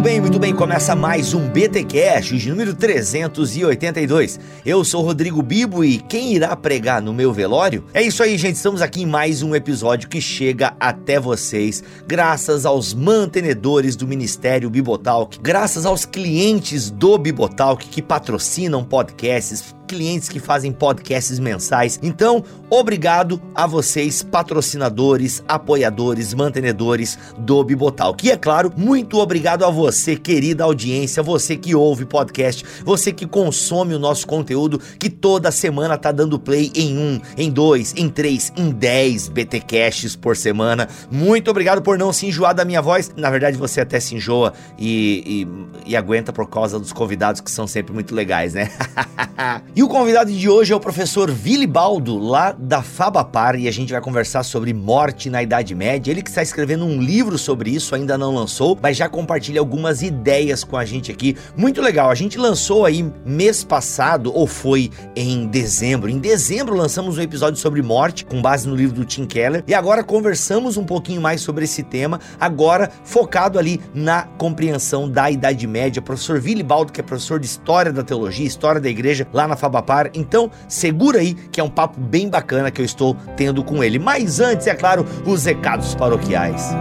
Muito bem, muito bem. Começa mais um BT Cash de número 382. Eu sou Rodrigo Bibo e quem irá pregar no meu velório? É isso aí, gente. Estamos aqui em mais um episódio que chega até vocês, graças aos mantenedores do Ministério Bibotalk, graças aos clientes do Bibotalk que patrocinam podcasts clientes que fazem podcasts mensais. Então, obrigado a vocês, patrocinadores, apoiadores, mantenedores do Bibotalk. E é claro, muito obrigado a você, querida audiência, você que ouve podcast, você que consome o nosso conteúdo, que toda semana tá dando play em um, em dois, em três, em dez BTcasts por semana. Muito obrigado por não se enjoar da minha voz. Na verdade, você até se enjoa e, e, e aguenta por causa dos convidados que são sempre muito legais, né? E o convidado de hoje é o professor Vilibaldo, lá da Fabapar, e a gente vai conversar sobre morte na Idade Média. Ele que está escrevendo um livro sobre isso, ainda não lançou, mas já compartilha algumas ideias com a gente aqui. Muito legal, a gente lançou aí mês passado, ou foi em dezembro. Em dezembro lançamos um episódio sobre morte, com base no livro do Tim Keller, e agora conversamos um pouquinho mais sobre esse tema, agora focado ali na compreensão da Idade Média. Professor Vilibaldo, que é professor de História da Teologia, História da Igreja, lá na Fabapar Fabapar. Então, segura aí que é um papo bem bacana que eu estou tendo com ele. Mas antes, é claro, os recados paroquiais.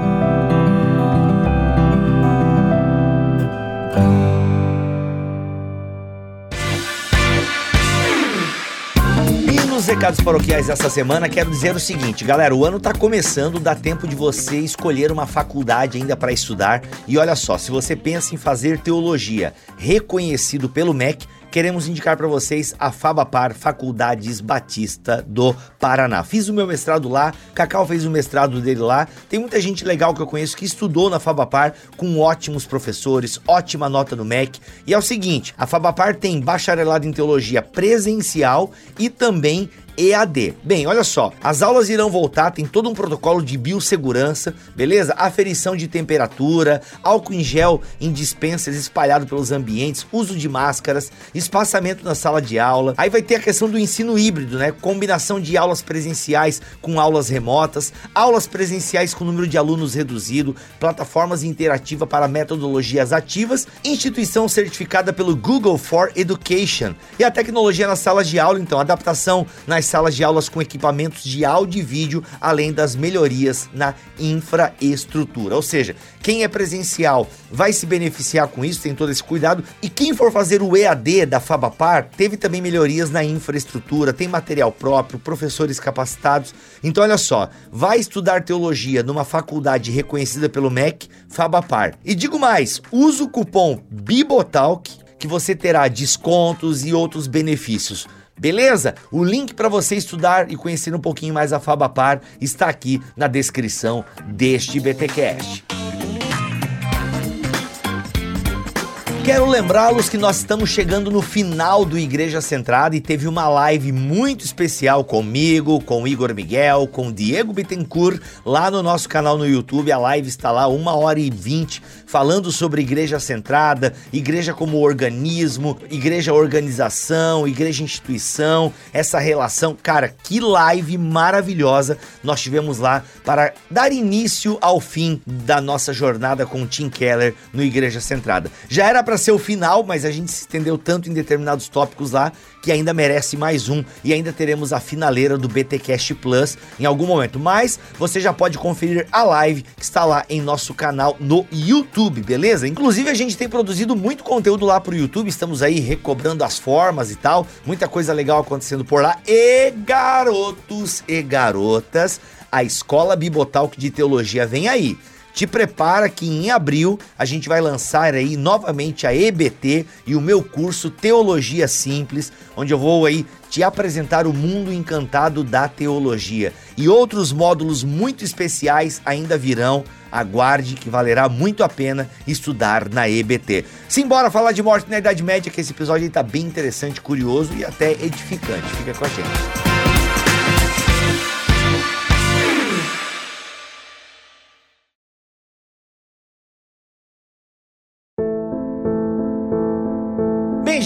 Recados paroquiais dessa semana, quero dizer o seguinte, galera, o ano tá começando, dá tempo de você escolher uma faculdade ainda para estudar. E olha só, se você pensa em fazer teologia, reconhecido pelo MEC, queremos indicar para vocês a Fabapar Faculdades Batista do Paraná. Fiz o meu mestrado lá, Cacau fez o mestrado dele lá. Tem muita gente legal que eu conheço que estudou na Fabapar com ótimos professores, ótima nota no MEC. E é o seguinte, a Fabapar tem bacharelado em teologia presencial e também EAD. Bem, olha só, as aulas irão voltar, tem todo um protocolo de biossegurança, beleza? Aferição de temperatura, álcool em gel em dispensas espalhado pelos ambientes, uso de máscaras, espaçamento na sala de aula. Aí vai ter a questão do ensino híbrido, né? Combinação de aulas presenciais com aulas remotas, aulas presenciais com número de alunos reduzido, plataformas interativas para metodologias ativas, instituição certificada pelo Google for Education e a tecnologia nas salas de aula, então, adaptação nas salas de aulas com equipamentos de áudio e vídeo, além das melhorias na infraestrutura. Ou seja, quem é presencial vai se beneficiar com isso, tem todo esse cuidado, e quem for fazer o EAD da Fabapar teve também melhorias na infraestrutura, tem material próprio, professores capacitados. Então, olha só, vai estudar teologia numa faculdade reconhecida pelo MEC, Fabapar. E digo mais, usa o cupom BIBOTALK que você terá descontos e outros benefícios. Beleza? O link para você estudar e conhecer um pouquinho mais a Fabapar está aqui na descrição deste BTcast. Quero lembrá-los que nós estamos chegando no final do Igreja Centrada e teve uma live muito especial comigo, com Igor Miguel, com Diego Bittencourt, lá no nosso canal no YouTube. A live está lá, uma hora e vinte, falando sobre Igreja Centrada, Igreja como organismo, Igreja organização, Igreja instituição, essa relação. Cara, que live maravilhosa nós tivemos lá para dar início ao fim da nossa jornada com Tim Keller no Igreja Centrada. Já era para ser o final, mas a gente se estendeu tanto em determinados tópicos lá que ainda merece mais um e ainda teremos a finaleira do BTcast Plus em algum momento. Mas você já pode conferir a live que está lá em nosso canal no YouTube, beleza? Inclusive a gente tem produzido muito conteúdo lá pro YouTube, estamos aí recobrando as formas e tal, muita coisa legal acontecendo por lá. E garotos e garotas, a Escola Bibotalk de Teologia vem aí. Te prepara que em abril a gente vai lançar aí novamente a EBT e o meu curso Teologia Simples, onde eu vou aí te apresentar o mundo encantado da teologia. E outros módulos muito especiais ainda virão. Aguarde que valerá muito a pena estudar na EBT. Simbora falar de morte na Idade Média, que esse episódio está bem interessante, curioso e até edificante. Fica com a gente.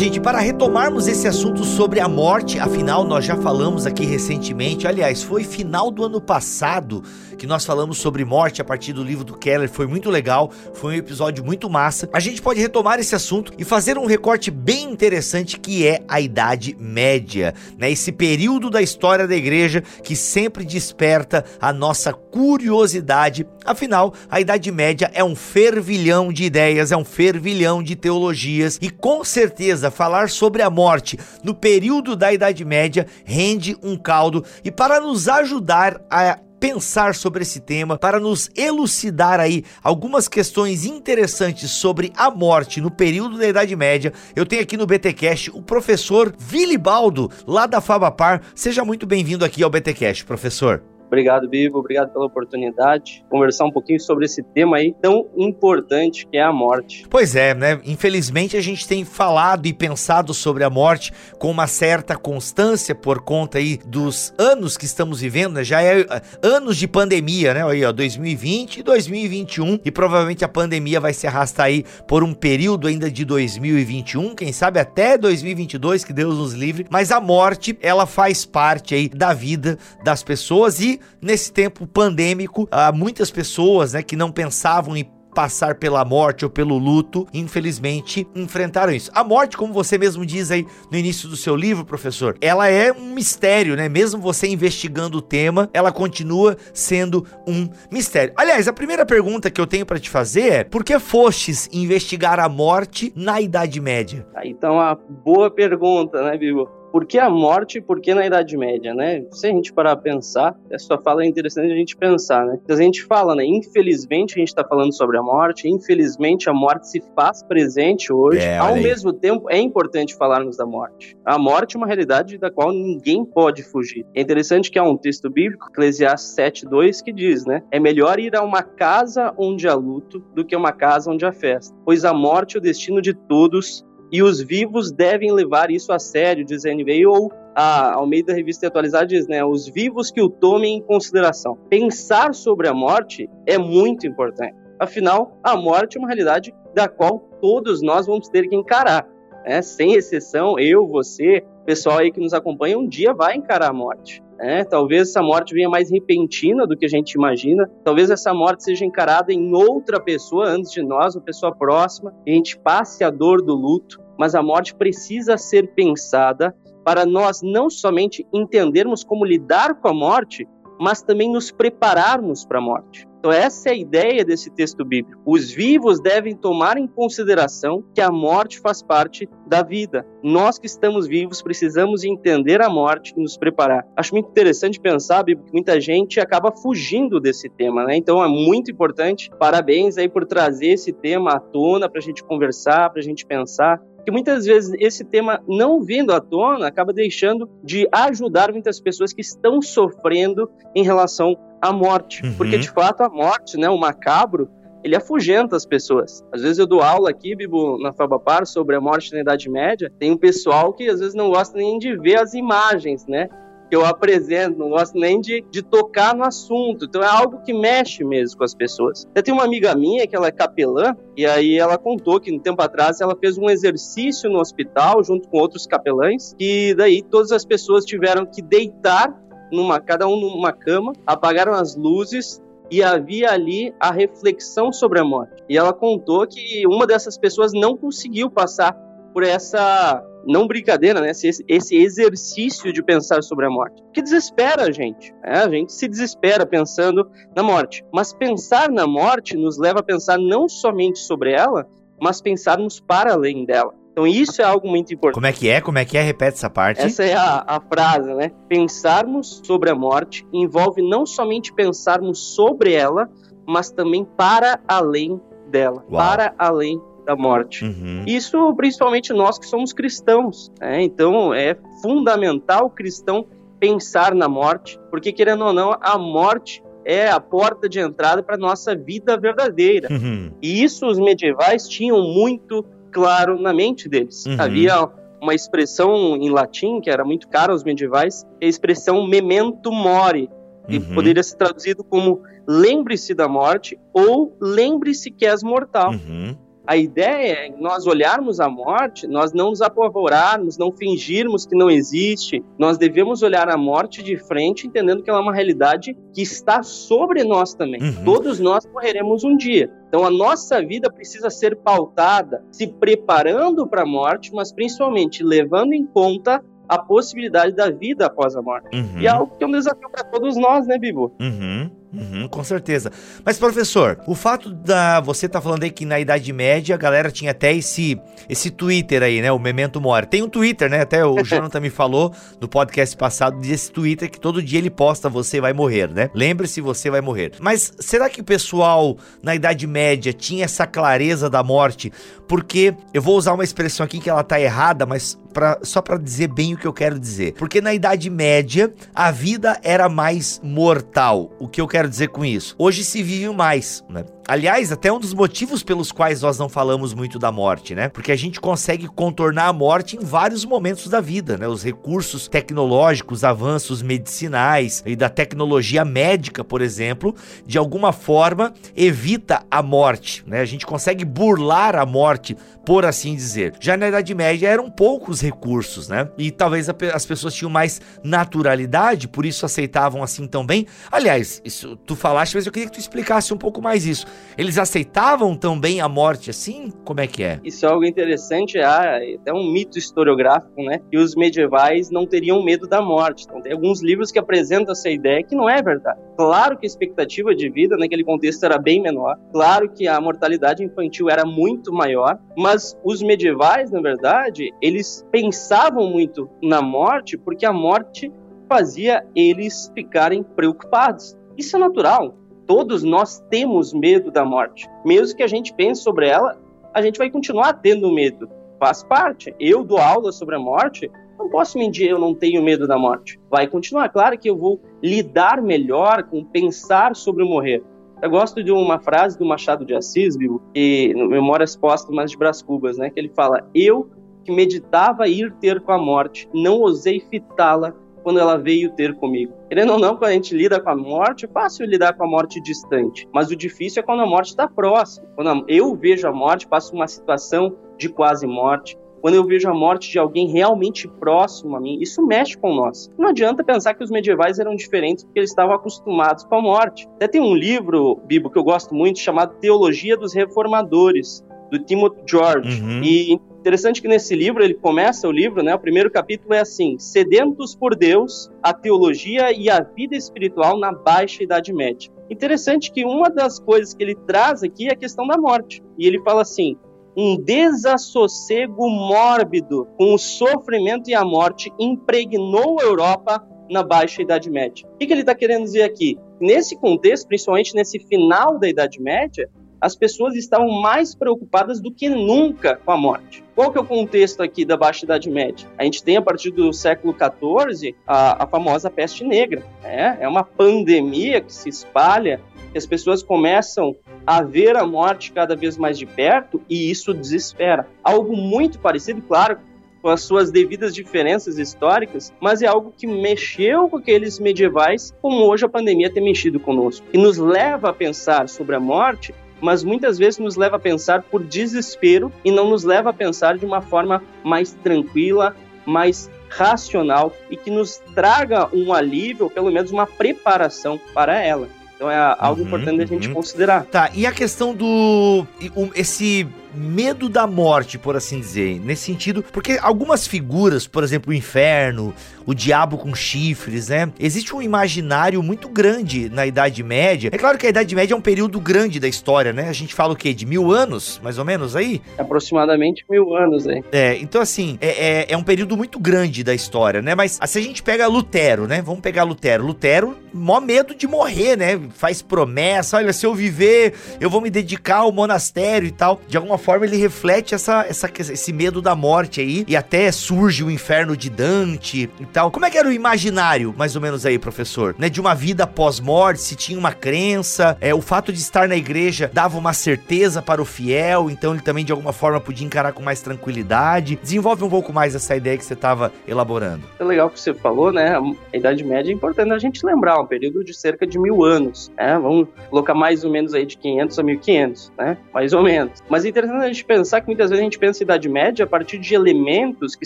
Gente, para retomarmos esse assunto sobre a morte, afinal nós já falamos aqui recentemente, aliás, foi final do ano passado que nós falamos sobre morte a partir do livro do Keller, foi muito legal, foi um episódio muito massa. A gente pode retomar esse assunto e fazer um recorte bem interessante que é a Idade Média, né? Esse período da história da igreja que sempre desperta a nossa curiosidade. Afinal, a Idade Média é um fervilhão de ideias, é um fervilhão de teologias e com certeza falar sobre a morte no período da Idade Média rende um caldo e para nos ajudar a pensar sobre esse tema, para nos elucidar aí algumas questões interessantes sobre a morte no período da Idade Média, eu tenho aqui no BTcast o professor Vilibaldo, lá da Fabapar. Seja muito bem-vindo aqui ao BTcast, professor. Obrigado, Bibo. Obrigado pela oportunidade. Conversar um pouquinho sobre esse tema aí tão importante que é a morte. Pois é, né? Infelizmente a gente tem falado e pensado sobre a morte com uma certa constância por conta aí dos anos que estamos vivendo, né? Já é uh, anos de pandemia, né? Aí, ó, 2020 e 2021 e provavelmente a pandemia vai se arrastar aí por um período ainda de 2021, quem sabe até 2022, que Deus nos livre. Mas a morte, ela faz parte aí da vida das pessoas e nesse tempo pandêmico, há muitas pessoas né, que não pensavam em passar pela morte ou pelo luto, infelizmente enfrentaram isso. A morte, como você mesmo diz aí no início do seu livro, professor, ela é um mistério, né? Mesmo você investigando o tema, ela continua sendo um mistério. Aliás, a primeira pergunta que eu tenho para te fazer é: por que fostes investigar a morte na Idade Média? Então, a boa pergunta, né, Bibo? Por que a morte e por que na Idade Média, né? Se a gente parar a pensar, essa fala é interessante a gente pensar, né? Então a gente fala, né? Infelizmente a gente está falando sobre a morte, infelizmente a morte se faz presente hoje. É, Ao mesmo tempo, é importante falarmos da morte. A morte é uma realidade da qual ninguém pode fugir. É interessante que há um texto bíblico, Eclesiastes 7:2, que diz, né? É melhor ir a uma casa onde há luto do que a uma casa onde há festa, pois a morte é o destino de todos e os vivos devem levar isso a sério, diz NVI, ou a Almeida Revista Atualizada diz, né, os vivos que o tomem em consideração. Pensar sobre a morte é muito importante. Afinal, a morte é uma realidade da qual todos nós vamos ter que encarar. Né? Sem exceção, eu, você, pessoal aí que nos acompanha, um dia vai encarar a morte. É, talvez essa morte venha mais repentina do que a gente imagina. Talvez essa morte seja encarada em outra pessoa antes de nós, uma pessoa próxima, e a gente passe a dor do luto mas a morte precisa ser pensada para nós não somente entendermos como lidar com a morte, mas também nos prepararmos para a morte. Então, essa é a ideia desse texto bíblico. Os vivos devem tomar em consideração que a morte faz parte da vida. Nós que estamos vivos precisamos entender a morte e nos preparar. Acho muito interessante pensar, Bíblia, que muita gente acaba fugindo desse tema, né? Então, é muito importante. Parabéns aí por trazer esse tema à tona para a gente conversar, para a gente pensar que muitas vezes esse tema não vindo à tona acaba deixando de ajudar muitas pessoas que estão sofrendo em relação à morte, uhum. porque de fato a morte, né, o macabro, ele afugenta as pessoas. Às vezes eu dou aula aqui, Bibo, na Fabapar, sobre a morte na Idade Média. Tem um pessoal que às vezes não gosta nem de ver as imagens, né? Que eu apresento, não gosto nem de, de tocar no assunto. Então é algo que mexe mesmo com as pessoas. Eu tenho uma amiga minha que ela é capelã, e aí ela contou que um tempo atrás ela fez um exercício no hospital junto com outros capelães, e daí todas as pessoas tiveram que deitar numa, cada um numa cama, apagaram as luzes e havia ali a reflexão sobre a morte. E ela contou que uma dessas pessoas não conseguiu passar por essa não brincadeira, né? Esse, esse exercício de pensar sobre a morte. Que desespera a gente. Né? A gente se desespera pensando na morte. Mas pensar na morte nos leva a pensar não somente sobre ela, mas pensarmos para além dela. Então isso é algo muito importante. Como é que é? Como é que é? Repete essa parte. Essa é a, a frase, né? Pensarmos sobre a morte envolve não somente pensarmos sobre ela, mas também para além dela. Uau. Para além da morte. Uhum. Isso principalmente nós que somos cristãos. Né? Então é fundamental o cristão pensar na morte, porque querendo ou não, a morte é a porta de entrada para nossa vida verdadeira. Uhum. E isso os medievais tinham muito claro na mente deles. Uhum. Havia uma expressão em latim que era muito cara aos medievais, é a expressão memento mori, que uhum. poderia ser traduzido como lembre-se da morte ou lembre-se que és mortal. Uhum. A ideia é nós olharmos a morte, nós não nos apavorarmos, não fingirmos que não existe. Nós devemos olhar a morte de frente, entendendo que ela é uma realidade que está sobre nós também. Uhum. Todos nós morreremos um dia. Então a nossa vida precisa ser pautada se preparando para a morte, mas principalmente levando em conta a possibilidade da vida após a morte. Uhum. E é algo que é um desafio para todos nós, né, Bibo? Uhum. Uhum, com certeza. Mas, professor, o fato da. Você tá falando aí que na Idade Média a galera tinha até esse, esse Twitter aí, né? O Memento Mori. Tem um Twitter, né? Até o Jonathan me falou no podcast passado desse Twitter que todo dia ele posta você vai morrer, né? Lembre-se, você vai morrer. Mas será que o pessoal na Idade Média tinha essa clareza da morte? Porque eu vou usar uma expressão aqui que ela tá errada, mas pra, só para dizer bem o que eu quero dizer. Porque na Idade Média a vida era mais mortal. O que eu quero quero dizer com isso? Hoje se vive mais, né? Aliás, até um dos motivos pelos quais nós não falamos muito da morte, né? Porque a gente consegue contornar a morte em vários momentos da vida, né? Os recursos tecnológicos, avanços medicinais e da tecnologia médica, por exemplo, de alguma forma evita a morte, né? A gente consegue burlar a morte, por assim dizer. Já na Idade Média eram poucos recursos, né? E talvez as pessoas tinham mais naturalidade, por isso aceitavam assim tão bem. Aliás, isso tu falaste, mas eu queria que tu explicasse um pouco mais isso. Eles aceitavam também a morte assim? Como é que é? Isso é algo interessante, é até um mito historiográfico, né? Que os medievais não teriam medo da morte. Então, tem alguns livros que apresentam essa ideia que não é verdade. Claro que a expectativa de vida naquele contexto era bem menor, claro que a mortalidade infantil era muito maior, mas os medievais, na verdade, eles pensavam muito na morte porque a morte fazia eles ficarem preocupados. Isso é natural. Todos nós temos medo da morte. Mesmo que a gente pense sobre ela, a gente vai continuar tendo medo. Faz parte. Eu dou aula sobre a morte, não posso mentir, eu não tenho medo da morte. Vai continuar. Claro que eu vou lidar melhor com pensar sobre morrer. Eu gosto de uma frase do Machado de Assis, viu? E Memórias Póstumas de Brás Cubas, né? Que ele fala: Eu que meditava ir ter com a morte, não ousei fitá-la quando ela veio ter comigo. Querendo ou não, quando a gente lida com a morte, é fácil lidar com a morte distante, mas o difícil é quando a morte está próxima. Quando eu vejo a morte, passo uma situação de quase morte, quando eu vejo a morte de alguém realmente próximo a mim, isso mexe com nós. Não adianta pensar que os medievais eram diferentes porque eles estavam acostumados com a morte. Até tem um livro, Bibo, que eu gosto muito, chamado Teologia dos Reformadores, do Timothy George. Uhum. E Interessante que nesse livro, ele começa o livro, né? O primeiro capítulo é assim: Sedentos por Deus, a teologia e a vida espiritual na Baixa Idade Média. Interessante que uma das coisas que ele traz aqui é a questão da morte. E ele fala assim: um desassossego mórbido com o sofrimento e a morte impregnou a Europa na Baixa Idade Média. O que, ele está querendo dizer aqui? Nesse contexto, principalmente nesse final da Idade Média, as pessoas estavam mais preocupadas do que nunca com a morte. Qual que é o contexto aqui da Baixa Idade Média? A gente tem, a partir do século XIV, a, a famosa peste negra. Né? É uma pandemia que se espalha, que as pessoas começam a ver a morte cada vez mais de perto e isso desespera. Algo muito parecido, claro, com as suas devidas diferenças históricas, mas é algo que mexeu com aqueles medievais, como hoje a pandemia tem mexido conosco, e nos leva a pensar sobre a morte mas muitas vezes nos leva a pensar por desespero e não nos leva a pensar de uma forma mais tranquila, mais racional e que nos traga um alívio, ou pelo menos uma preparação para ela. Então é algo uhum, importante uhum. a gente considerar. Tá, e a questão do. Esse medo da morte, por assim dizer, nesse sentido, porque algumas figuras, por exemplo, o inferno, o diabo com chifres, né? Existe um imaginário muito grande na Idade Média. É claro que a Idade Média é um período grande da história, né? A gente fala o quê? De mil anos, mais ou menos aí? Aproximadamente mil anos aí. É, então assim, é, é, é um período muito grande da história, né? Mas se a gente pega Lutero, né? Vamos pegar Lutero. Lutero, mó medo de morrer, né? Faz promessa, olha, se eu viver, eu vou me dedicar ao monastério e tal. De alguma forma ele reflete essa, essa, esse medo da morte aí, e até surge o inferno de Dante tal. Como é que era o imaginário, mais ou menos aí, professor? Né, de uma vida pós-morte, se tinha uma crença, é, o fato de estar na igreja dava uma certeza para o fiel, então ele também de alguma forma podia encarar com mais tranquilidade. Desenvolve um pouco mais essa ideia que você estava elaborando. É legal que você falou, né? A Idade Média é importante a gente lembrar, um período de cerca de mil anos, né? Vamos colocar mais ou menos aí de 500 a 1500, né? Mais ou menos. Mas é interessante a gente pensar que muitas vezes a gente pensa em Idade Média a partir de elementos que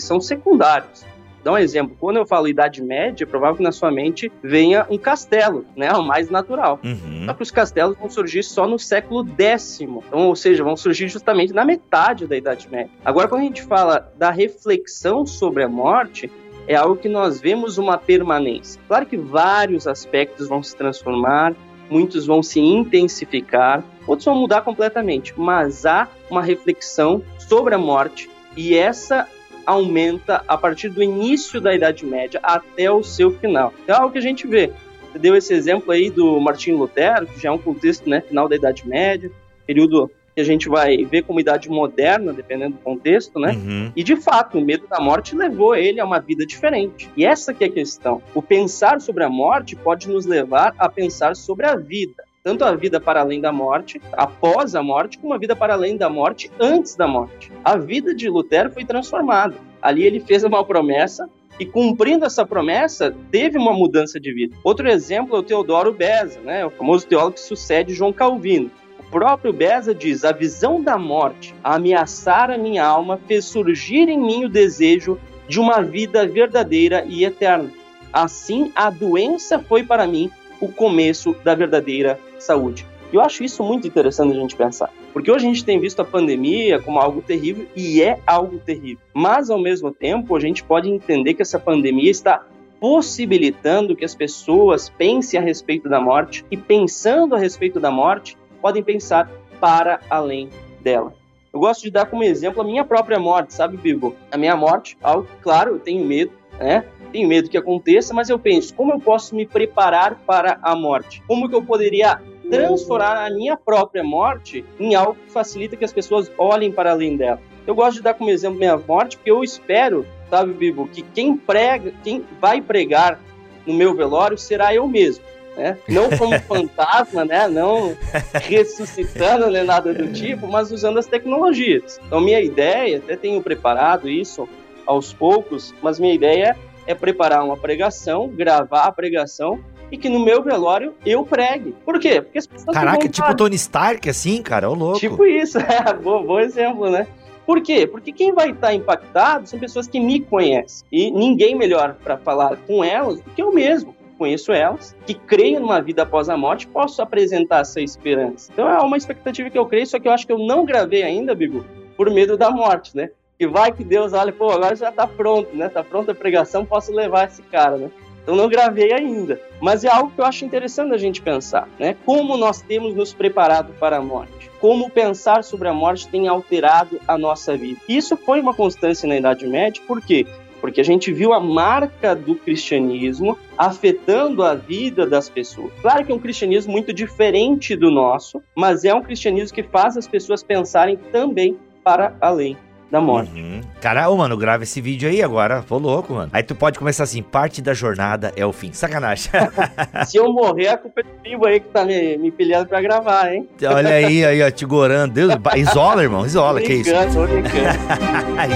são secundários. Dá um exemplo. Quando eu falo Idade Média, é provável que na sua mente venha um castelo, né? O mais natural. Uhum. Só que os castelos vão surgir só no século X. Então, ou seja, vão surgir justamente na metade da Idade Média. Agora, quando a gente fala da reflexão sobre a morte, é algo que nós vemos uma permanência. Claro que vários aspectos vão se transformar, muitos vão se intensificar, outros vão mudar completamente, mas há uma reflexão sobre a morte e essa aumenta a partir do início da Idade Média até o seu final. É algo que a gente vê. Você deu esse exemplo aí do Martinho Lutero, que já é um contexto né, final da Idade Média, período que a gente vai ver como idade moderna, dependendo do contexto, né? Uhum. E de fato, o medo da morte levou ele a uma vida diferente. E essa que é a questão. O pensar sobre a morte pode nos levar a pensar sobre a vida tanto a vida para além da morte, após a morte, como a vida para além da morte, antes da morte. A vida de Lutero foi transformada. Ali ele fez uma promessa e cumprindo essa promessa, teve uma mudança de vida. Outro exemplo é o Teodoro Beza, né, o famoso teólogo que sucede João Calvino. O próprio Beza diz: a visão da morte a ameaçar a minha alma fez surgir em mim o desejo de uma vida verdadeira e eterna. Assim, a doença foi para mim o começo da verdadeira saúde. Eu acho isso muito interessante a gente pensar, porque hoje a gente tem visto a pandemia como algo terrível e é algo terrível. Mas ao mesmo tempo, a gente pode entender que essa pandemia está possibilitando que as pessoas pensem a respeito da morte e pensando a respeito da morte, podem pensar para além dela. Eu gosto de dar como exemplo a minha própria morte, sabe, Bibo? A minha morte, algo claro, eu tenho medo, né? Tenho medo que aconteça, mas eu penso, como eu posso me preparar para a morte? Como que eu poderia transformar a minha própria morte em algo que facilita que as pessoas olhem para além dela? Eu gosto de dar como exemplo minha morte, porque eu espero, sabe, Bibo, que quem prega, quem vai pregar no meu velório será eu mesmo. Né? Não como fantasma, né? Não ressuscitando, né? nada do tipo, mas usando as tecnologias. Então, minha ideia, até tenho preparado isso aos poucos, mas minha ideia é preparar uma pregação, gravar a pregação e que no meu velório eu pregue. Por quê? Porque as pessoas Caraca, tipo Tony Stark, assim, cara, ô louco. Tipo isso, é, bom, bom exemplo, né? Por quê? Porque quem vai estar impactado são pessoas que me conhecem. E ninguém melhor para falar com elas do que eu mesmo. Conheço elas, que creio numa vida após a morte, posso apresentar essa esperança. Então é uma expectativa que eu creio, só que eu acho que eu não gravei ainda, Bigo, por medo da morte, né? Que vai que Deus olha, pô, agora já tá pronto, né? Tá pronta a pregação, posso levar esse cara, né? Então não gravei ainda, mas é algo que eu acho interessante a gente pensar, né? Como nós temos nos preparado para a morte? Como pensar sobre a morte tem alterado a nossa vida? Isso foi uma constância na Idade Média, por quê? Porque a gente viu a marca do cristianismo afetando a vida das pessoas. Claro que é um cristianismo muito diferente do nosso, mas é um cristianismo que faz as pessoas pensarem também para além da morte. Uhum. Cara, ô, mano, grava esse vídeo aí agora. Tô louco, mano. Aí tu pode começar assim: parte da jornada é o fim. Sacanagem. Se eu morrer, a culpa é do vivo aí que tá me, me pilhando pra gravar, hein? Olha aí, aí, ó, te gorando. Deus, isola, irmão, isola, que isso?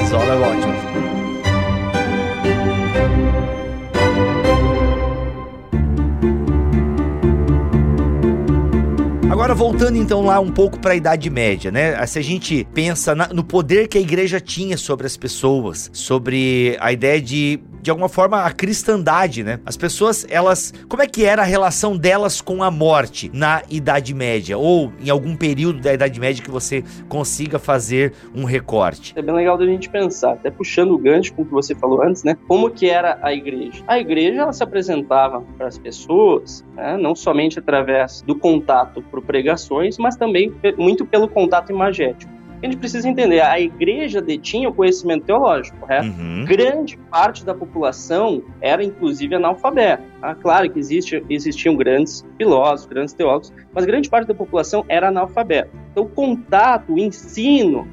isola é ótimo. Agora, voltando então lá um pouco para a Idade Média, né? Se a gente pensa na, no poder que a igreja tinha sobre as pessoas, sobre a ideia de de alguma forma, a cristandade, né? As pessoas, elas. Como é que era a relação delas com a morte na Idade Média? Ou em algum período da Idade Média que você consiga fazer um recorte? É bem legal da gente pensar, até puxando o gancho com o que você falou antes, né? Como que era a igreja? A igreja, ela se apresentava para as pessoas, né? não somente através do contato por pregações, mas também muito pelo contato imagético a gente precisa entender, a igreja detinha o conhecimento teológico, correto? Uhum. Grande parte da população era, inclusive, analfabeta. Ah, claro que existe, existiam grandes filósofos, grandes teólogos, mas grande parte da população era analfabeta. Então, o contato, o ensino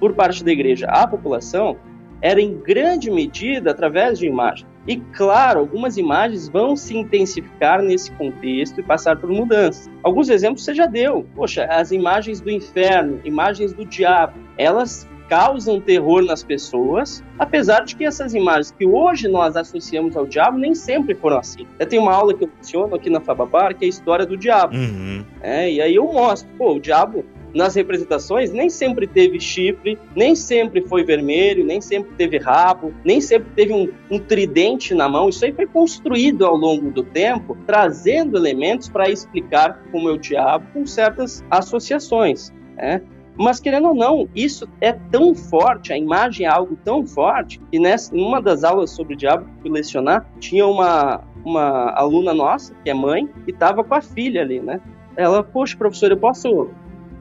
por parte da igreja à população era, em grande medida, através de imagens. E claro, algumas imagens vão se intensificar nesse contexto e passar por mudanças. Alguns exemplos você já deu. Poxa, as imagens do inferno, imagens do diabo, elas causam terror nas pessoas, apesar de que essas imagens que hoje nós associamos ao diabo nem sempre foram assim. Eu tenho uma aula que eu menciono aqui na Fababar, que é a história do diabo. Uhum. É, e aí eu mostro, pô, o diabo nas representações nem sempre teve chifre, nem sempre foi vermelho, nem sempre teve rabo, nem sempre teve um, um tridente na mão. Isso aí foi construído ao longo do tempo, trazendo elementos para explicar como é o diabo com certas associações. Né? Mas querendo ou não, isso é tão forte, a imagem é algo tão forte, que nessa, numa das aulas sobre o diabo que fui lecionar, tinha uma, uma aluna nossa, que é mãe, e estava com a filha ali, né? Ela, poxa, professor, eu posso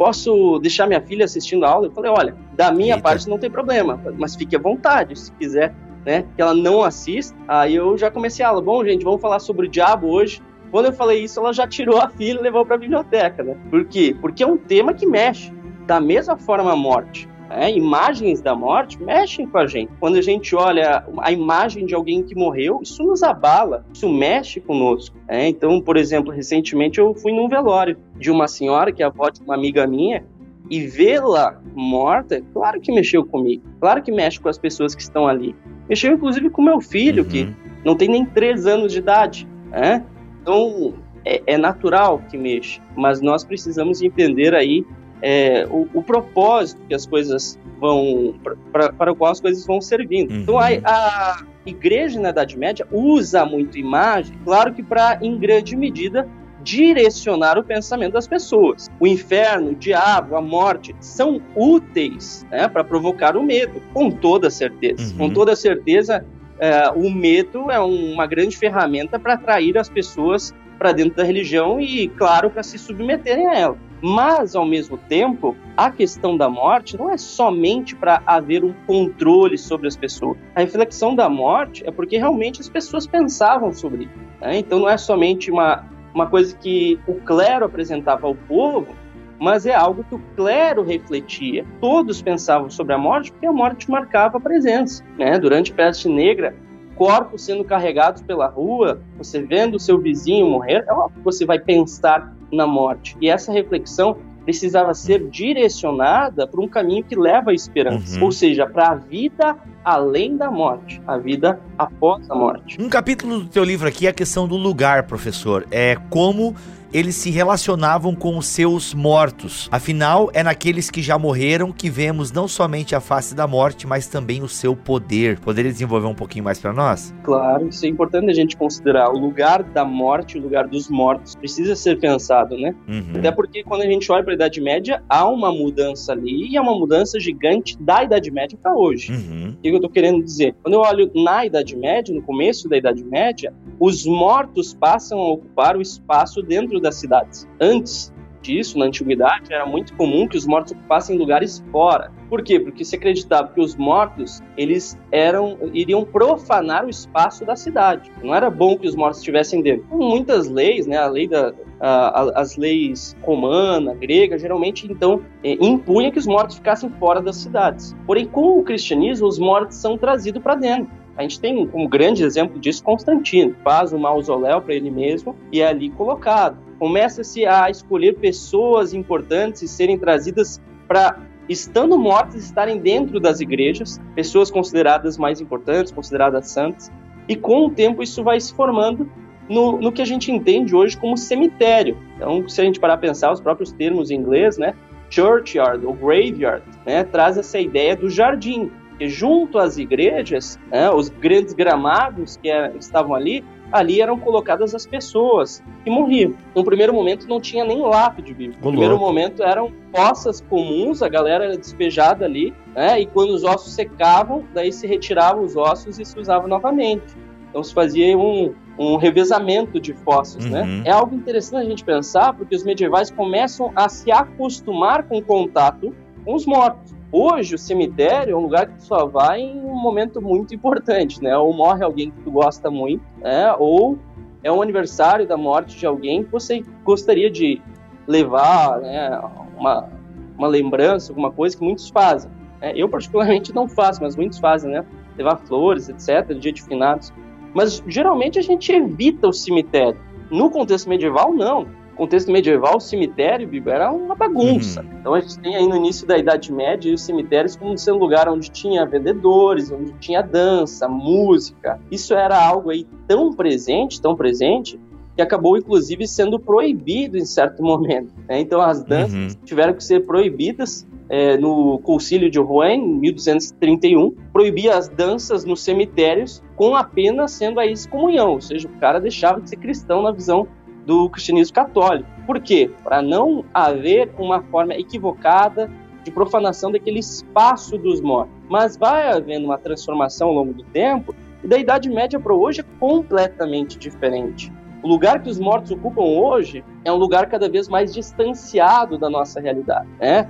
posso deixar minha filha assistindo a aula? Eu falei, olha, da minha Eita. parte não tem problema, mas fique à vontade, se quiser, né, que ela não assista. Aí eu já comecei a aula, bom, gente, vamos falar sobre o diabo hoje. Quando eu falei isso, ela já tirou a filha e levou para a biblioteca, né? Por quê? Porque é um tema que mexe. Da mesma forma a morte, é, imagens da morte mexem com a gente. Quando a gente olha a imagem de alguém que morreu, isso nos abala, isso mexe conosco. É, então, por exemplo, recentemente eu fui num velório de uma senhora que é avó de uma amiga minha e vê-la morta, claro que mexeu comigo, claro que mexe com as pessoas que estão ali. Mexeu inclusive com meu filho, uhum. que não tem nem três anos de idade. É? Então, é, é natural que mexa, mas nós precisamos entender aí é, o, o, propósito que as coisas vão para o qual as coisas vão servindo. Uhum. Então a, a, igreja na Idade Média usa muito imagem, claro que para em grande medida direcionar o pensamento das pessoas. O inferno, o diabo, a morte são úteis né, para provocar o medo, com toda certeza. Uhum. Com toda certeza, é, o medo é uma grande ferramenta para atrair as pessoas para dentro da religião e, claro, para se submeterem a ela. Mas, ao mesmo tempo, a questão da morte não é somente para haver um controle sobre as pessoas. A reflexão da morte é porque realmente as pessoas pensavam sobre isso. Né? Então, não é somente uma, uma coisa que o clero apresentava ao povo, mas é algo que o clero refletia. Todos pensavam sobre a morte porque a morte marcava a presença. Né? Durante a peste negra, corpos sendo carregados pela rua, você vendo o seu vizinho morrer, é óbvio que você vai pensar na morte. E essa reflexão precisava ser direcionada para um caminho que leva à esperança, uhum. ou seja, para a vida além da morte, a vida após a morte. Um capítulo do teu livro aqui é a questão do lugar, professor. É como eles se relacionavam com os seus mortos. Afinal, é naqueles que já morreram que vemos não somente a face da morte, mas também o seu poder. Poderia desenvolver um pouquinho mais para nós? Claro, isso é importante a gente considerar. O lugar da morte, o lugar dos mortos, precisa ser pensado, né? Uhum. Até porque quando a gente olha para a Idade Média, há uma mudança ali e é uma mudança gigante da Idade Média para hoje. Uhum. O que eu estou querendo dizer? Quando eu olho na Idade Média, no começo da Idade Média, os mortos passam a ocupar o espaço dentro das cidades. Antes disso, na antiguidade, era muito comum que os mortos ocupassem lugares fora. Por quê? Porque se acreditava que os mortos, eles eram iriam profanar o espaço da cidade. Não era bom que os mortos estivessem dentro. Com muitas leis, né, a lei da a, as leis romana, grega, geralmente então é, impunha que os mortos ficassem fora das cidades. Porém, com o cristianismo, os mortos são trazidos para dentro. A gente tem um grande exemplo disso, Constantino, faz um mausoléu para ele mesmo e é ali colocado. Começa-se a escolher pessoas importantes e serem trazidas para, estando mortas, estarem dentro das igrejas, pessoas consideradas mais importantes, consideradas santas, e com o tempo isso vai se formando no, no que a gente entende hoje como cemitério. Então, se a gente parar a pensar, os próprios termos em inglês, né, churchyard ou graveyard, né, traz essa ideia do jardim, porque junto às igrejas, né, os grandes gramados que estavam ali, ali eram colocadas as pessoas que morriam. No primeiro momento não tinha nem lápide bíblico. No primeiro momento eram fossas comuns, a galera era despejada ali, né, e quando os ossos secavam, daí se retiravam os ossos e se usava novamente. Então se fazia um, um revezamento de fósseis, né? uhum. né? É algo interessante a gente pensar, porque os medievais começam a se acostumar com o contato com os mortos. Hoje, o cemitério é um lugar que tu só vai em um momento muito importante, né? Ou morre alguém que tu gosta muito, né? Ou é um aniversário da morte de alguém que você gostaria de levar, né? Uma, uma lembrança, alguma coisa que muitos fazem. Né? Eu, particularmente, não faço, mas muitos fazem, né? Levar flores, etc., dia de finados. Mas, geralmente, a gente evita o cemitério. No contexto medieval, não contexto medieval, o cemitério, Biba, era uma bagunça. Uhum. Então a gente tem aí no início da Idade Média os cemitérios como sendo um lugar onde tinha vendedores, onde tinha dança, música. Isso era algo aí tão presente, tão presente, que acabou inclusive sendo proibido em certo momento. Né? Então as danças uhum. tiveram que ser proibidas é, no Concílio de Rouen, em 1231, proibia as danças nos cemitérios com a pena sendo a excomunhão, ou seja, o cara deixava de ser cristão na visão do cristianismo católico. Por quê? Para não haver uma forma equivocada de profanação daquele espaço dos mortos. Mas vai havendo uma transformação ao longo do tempo, e da Idade Média para hoje é completamente diferente. O lugar que os mortos ocupam hoje é um lugar cada vez mais distanciado da nossa realidade. Né?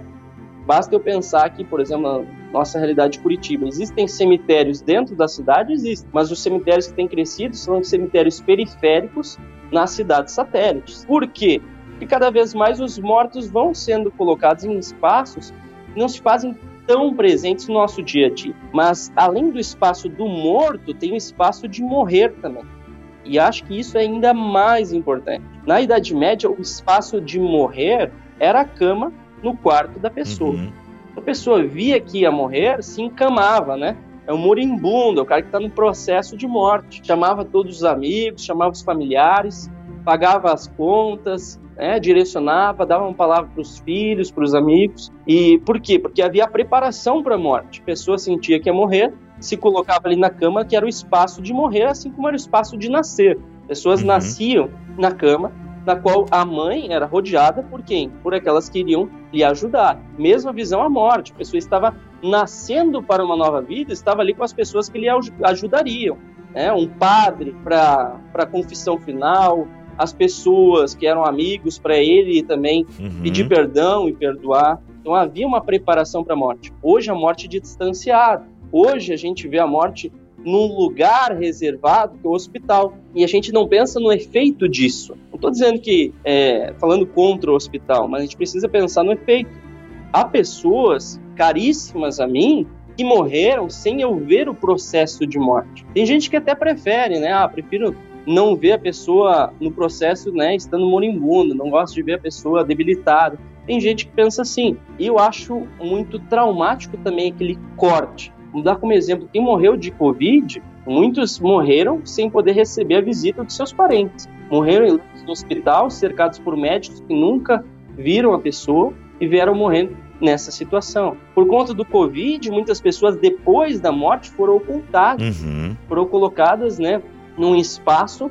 Basta eu pensar aqui, por exemplo, na nossa realidade de Curitiba. Existem cemitérios dentro da cidade? Existem, mas os cemitérios que têm crescido são cemitérios periféricos nas cidades satélites. Por quê? Porque cada vez mais os mortos vão sendo colocados em espaços que não se fazem tão presentes no nosso dia a dia. Mas além do espaço do morto, tem o espaço de morrer também. E acho que isso é ainda mais importante. Na Idade Média, o espaço de morrer era a cama no quarto da pessoa. Uhum. A pessoa via que ia morrer, se encamava, né? É um moribundo, é o cara que está no processo de morte. Chamava todos os amigos, chamava os familiares, pagava as contas, né, direcionava, dava uma palavra para os filhos, para os amigos. E por quê? Porque havia a preparação para a morte. A pessoa sentia que ia morrer, se colocava ali na cama, que era o espaço de morrer, assim como era o espaço de nascer. Pessoas uhum. nasciam na cama, na qual a mãe era rodeada por quem? Por aquelas que iriam lhe ajudar. Mesma visão à morte. A pessoa estava nascendo para uma nova vida, estava ali com as pessoas que lhe ajudariam. Né? Um padre para a confissão final, as pessoas que eram amigos para ele também uhum. pedir perdão e perdoar. Então havia uma preparação para a morte. Hoje a morte é distanciada. Hoje a gente vê a morte num lugar reservado que é o hospital. E a gente não pensa no efeito disso. Não estou dizendo que, é, falando contra o hospital, mas a gente precisa pensar no efeito. Há pessoas caríssimas a mim que morreram sem eu ver o processo de morte. Tem gente que até prefere, né? Ah, prefiro não ver a pessoa no processo, né, estando moribundo, não gosto de ver a pessoa debilitada. Tem gente que pensa assim. E eu acho muito traumático também aquele corte. Vamos dar como exemplo, quem morreu de Covid, muitos morreram sem poder receber a visita de seus parentes. Morreram no hospital, cercados por médicos que nunca viram a pessoa e vieram morrendo nessa situação. Por conta do Covid, muitas pessoas depois da morte foram ocultadas, uhum. foram colocadas, né, num espaço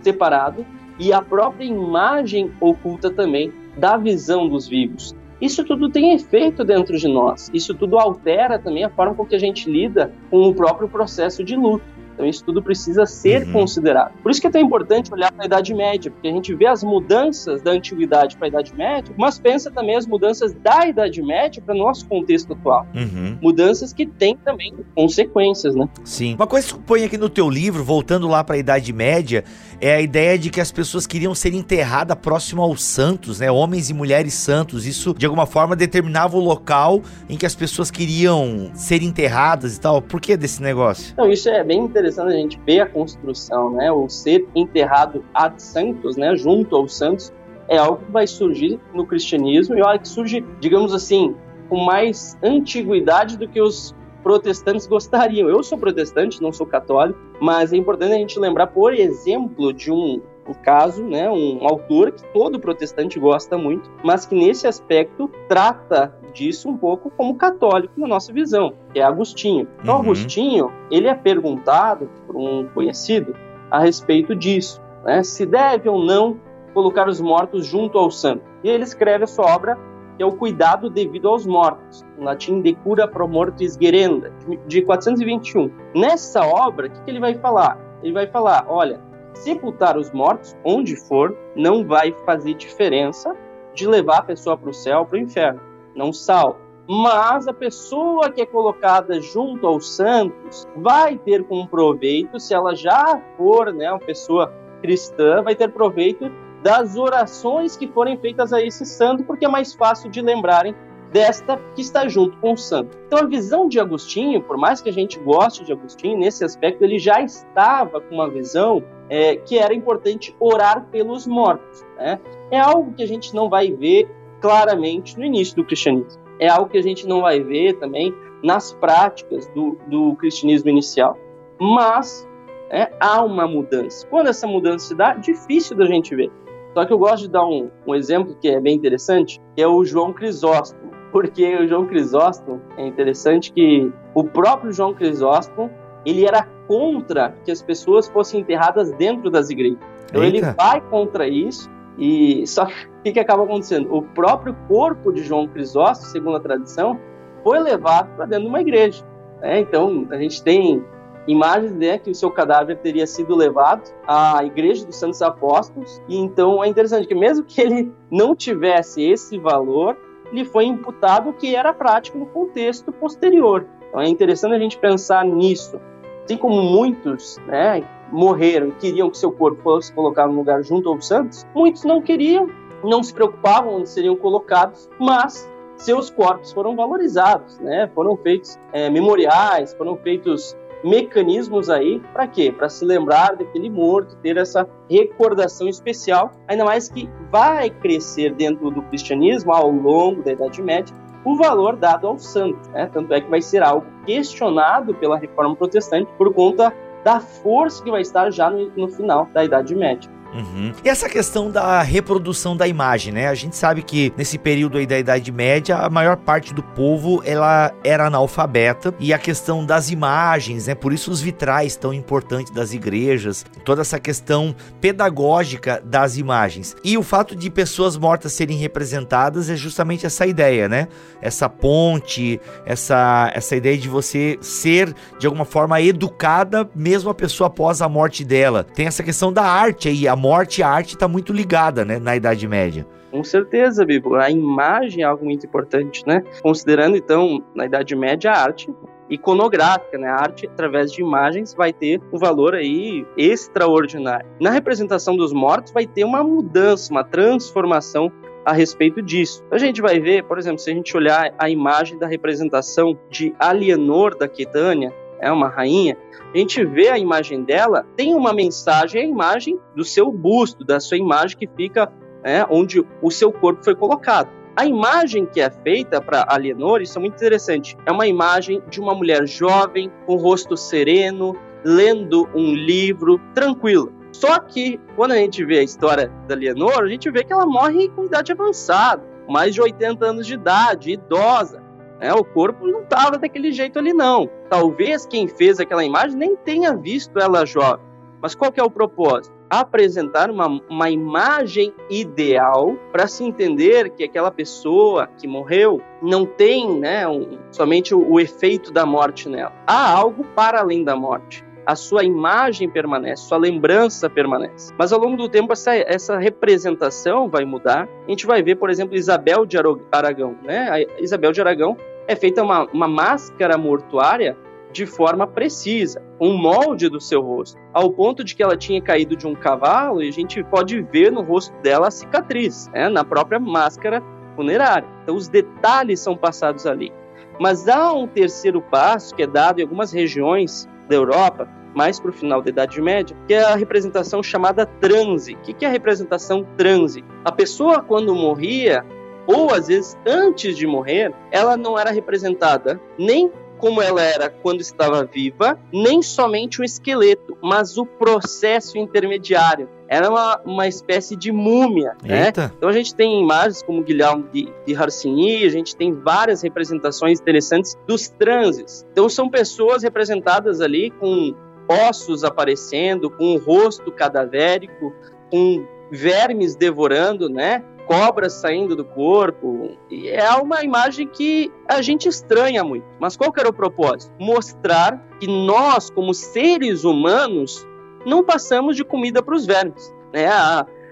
separado e a própria imagem oculta também da visão dos vivos. Isso tudo tem efeito dentro de nós. Isso tudo altera também a forma com que a gente lida com o próprio processo de luto. Então isso tudo precisa ser uhum. considerado. Por isso que é tão importante olhar para a Idade Média, porque a gente vê as mudanças da antiguidade para a Idade Média, mas pensa também as mudanças da Idade Média para o nosso contexto atual. Uhum. Mudanças que têm também consequências, né? Sim. Uma coisa que põe aqui no teu livro, voltando lá para a Idade Média, é a ideia de que as pessoas queriam ser enterradas próximo aos santos, né? Homens e mulheres santos. Isso, de alguma forma, determinava o local em que as pessoas queriam ser enterradas e tal. Por que desse negócio? Então, isso é bem interessante a gente ver a construção, né? O ser enterrado ad santos, né? Junto aos santos, é algo que vai surgir no cristianismo e olha que surge, digamos assim, com mais antiguidade do que os protestantes gostariam. Eu sou protestante, não sou católico, mas é importante a gente lembrar, por exemplo, de um, um caso, né, um autor que todo protestante gosta muito, mas que nesse aspecto trata disso um pouco como católico na nossa visão, que é Agostinho. Então, uhum. Agostinho, ele é perguntado por um conhecido a respeito disso, né, se deve ou não colocar os mortos junto ao santo. E ele escreve a sua obra que é o cuidado devido aos mortos, em latim de cura pro mortis gerenda, de 421. Nessa obra, o que, que ele vai falar? Ele vai falar, olha, sepultar os mortos onde for não vai fazer diferença de levar a pessoa para o céu, para o inferno, não salva. Mas a pessoa que é colocada junto aos santos vai ter com proveito, se ela já for né, uma pessoa cristã, vai ter proveito das orações que forem feitas a esse santo, porque é mais fácil de lembrarem desta que está junto com o santo. Então a visão de Agostinho, por mais que a gente goste de Agostinho, nesse aspecto ele já estava com uma visão é, que era importante orar pelos mortos. Né? É algo que a gente não vai ver claramente no início do cristianismo. É algo que a gente não vai ver também nas práticas do, do cristianismo inicial. Mas né, há uma mudança. Quando essa mudança se dá, difícil da gente ver. Só que eu gosto de dar um, um exemplo que é bem interessante, que é o João Crisóstomo. Porque o João Crisóstomo é interessante que o próprio João Crisóstomo ele era contra que as pessoas fossem enterradas dentro das igrejas. Então Eita. ele vai contra isso e só que o que, acaba acontecendo? O próprio corpo de João Crisóstomo, segundo a tradição, foi levado para dentro de uma igreja. Né? Então a gente tem imagens né, que o seu cadáver teria sido levado à igreja dos Santos Apóstolos. E então é interessante que mesmo que ele não tivesse esse valor, lhe foi imputado o que era prático no contexto posterior. Então é interessante a gente pensar nisso. Assim como muitos né, morreram e queriam que seu corpo fosse colocado no lugar junto aos santos, muitos não queriam, não se preocupavam onde seriam colocados, mas seus corpos foram valorizados, né? foram feitos é, memoriais, foram feitos mecanismos aí para quê? Para se lembrar daquele morto, ter essa recordação especial, ainda mais que vai crescer dentro do cristianismo ao longo da Idade Média o valor dado ao santo, né? Tanto é que vai ser algo questionado pela Reforma Protestante por conta da força que vai estar já no, no final da Idade Média. Uhum. E essa questão da reprodução da imagem, né? A gente sabe que nesse período aí da Idade Média, a maior parte do povo ela era analfabeta e a questão das imagens, né? Por isso os vitrais tão importantes das igrejas, toda essa questão pedagógica das imagens. E o fato de pessoas mortas serem representadas é justamente essa ideia, né? Essa ponte, essa essa ideia de você ser de alguma forma educada mesmo a pessoa após a morte dela. Tem essa questão da arte aí, a morte e a arte está muito ligada, né, na Idade Média. Com certeza, Bibo. A imagem é algo muito importante, né? Considerando, então, na Idade Média, a arte iconográfica, né? A arte através de imagens vai ter um valor aí extraordinário. Na representação dos mortos vai ter uma mudança, uma transformação a respeito disso. A gente vai ver, por exemplo, se a gente olhar a imagem da representação de Alienor da Quitânia, é uma rainha, a gente vê a imagem dela, tem uma mensagem, a imagem do seu busto, da sua imagem que fica é, onde o seu corpo foi colocado. A imagem que é feita para Alienor, isso é muito interessante, é uma imagem de uma mulher jovem, com rosto sereno, lendo um livro, tranquila. Só que, quando a gente vê a história da Alienor, a gente vê que ela morre com idade avançada, mais de 80 anos de idade, idosa. É, o corpo não estava daquele jeito ali, não. Talvez quem fez aquela imagem nem tenha visto ela jovem. Mas qual é o propósito? Apresentar uma, uma imagem ideal para se entender que aquela pessoa que morreu não tem né, um, somente o, o efeito da morte nela. Há algo para além da morte a sua imagem permanece, sua lembrança permanece. Mas ao longo do tempo essa, essa representação vai mudar. A gente vai ver, por exemplo, Isabel de Aragão. Né? A Isabel de Aragão é feita uma, uma máscara mortuária de forma precisa, um molde do seu rosto, ao ponto de que ela tinha caído de um cavalo e a gente pode ver no rosto dela a cicatriz, né, na própria máscara funerária. Então os detalhes são passados ali. Mas há um terceiro passo que é dado em algumas regiões da Europa, mais para o final da Idade Média, que é a representação chamada transe. O que é a representação transe? A pessoa, quando morria, ou às vezes antes de morrer, ela não era representada nem como ela era quando estava viva, nem somente o esqueleto, mas o processo intermediário. Era uma, uma espécie de múmia, né? Então a gente tem imagens como Guilherme de, de Harcini, a gente tem várias representações interessantes dos transes. Então são pessoas representadas ali com ossos aparecendo, com o rosto cadavérico, com vermes devorando, né? Cobras saindo do corpo. E é uma imagem que a gente estranha muito. Mas qual que era o propósito? Mostrar que nós, como seres humanos, não passamos de comida para os vermes. É,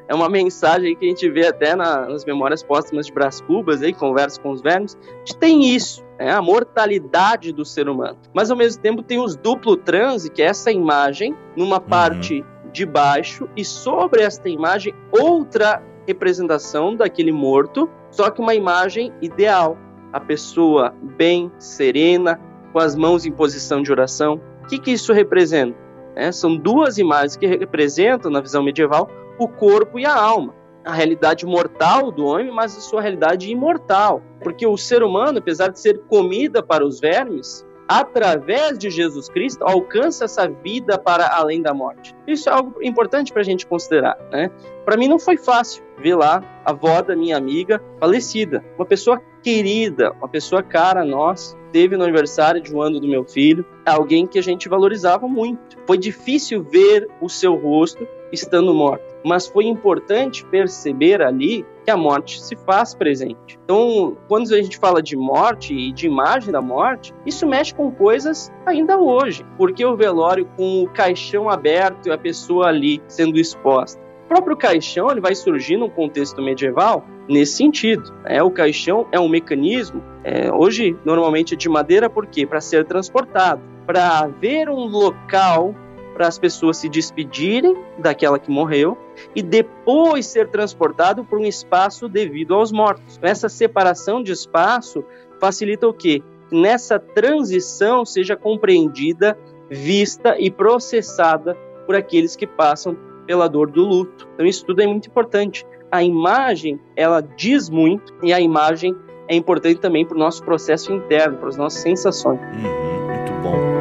é uma mensagem que a gente vê até na, nas memórias póstumas de Brás Cubas, aí, conversa com os vermes. A gente tem isso, é a mortalidade do ser humano. Mas ao mesmo tempo tem os duplo transe, que é essa imagem numa uhum. parte de baixo e sobre esta imagem outra representação daquele morto, só que uma imagem ideal. A pessoa bem, serena, com as mãos em posição de oração. O que, que isso representa? É, são duas imagens que representam, na visão medieval, o corpo e a alma. A realidade mortal do homem, mas a sua realidade imortal. Porque o ser humano, apesar de ser comida para os vermes, através de Jesus Cristo, alcança essa vida para além da morte. Isso é algo importante para a gente considerar. Né? Para mim não foi fácil ver lá a avó da minha amiga falecida, uma pessoa querida, uma pessoa cara a nós, teve no aniversário de um ano do meu filho, alguém que a gente valorizava muito. Foi difícil ver o seu rosto estando morto, mas foi importante perceber ali que a morte se faz presente. Então, quando a gente fala de morte e de imagem da morte, isso mexe com coisas ainda hoje, porque o velório com o caixão aberto e a pessoa ali sendo exposta próprio caixão ele vai surgir num contexto medieval nesse sentido. É, o caixão é um mecanismo, é, hoje normalmente é de madeira, por quê? Para ser transportado, para haver um local para as pessoas se despedirem daquela que morreu e depois ser transportado para um espaço devido aos mortos. Essa separação de espaço facilita o quê? Nessa transição seja compreendida, vista e processada por aqueles que passam pela dor do luto. Então isso tudo é muito importante. A imagem, ela diz muito e a imagem é importante também para o nosso processo interno, para as nossas sensações. Uhum, muito bom.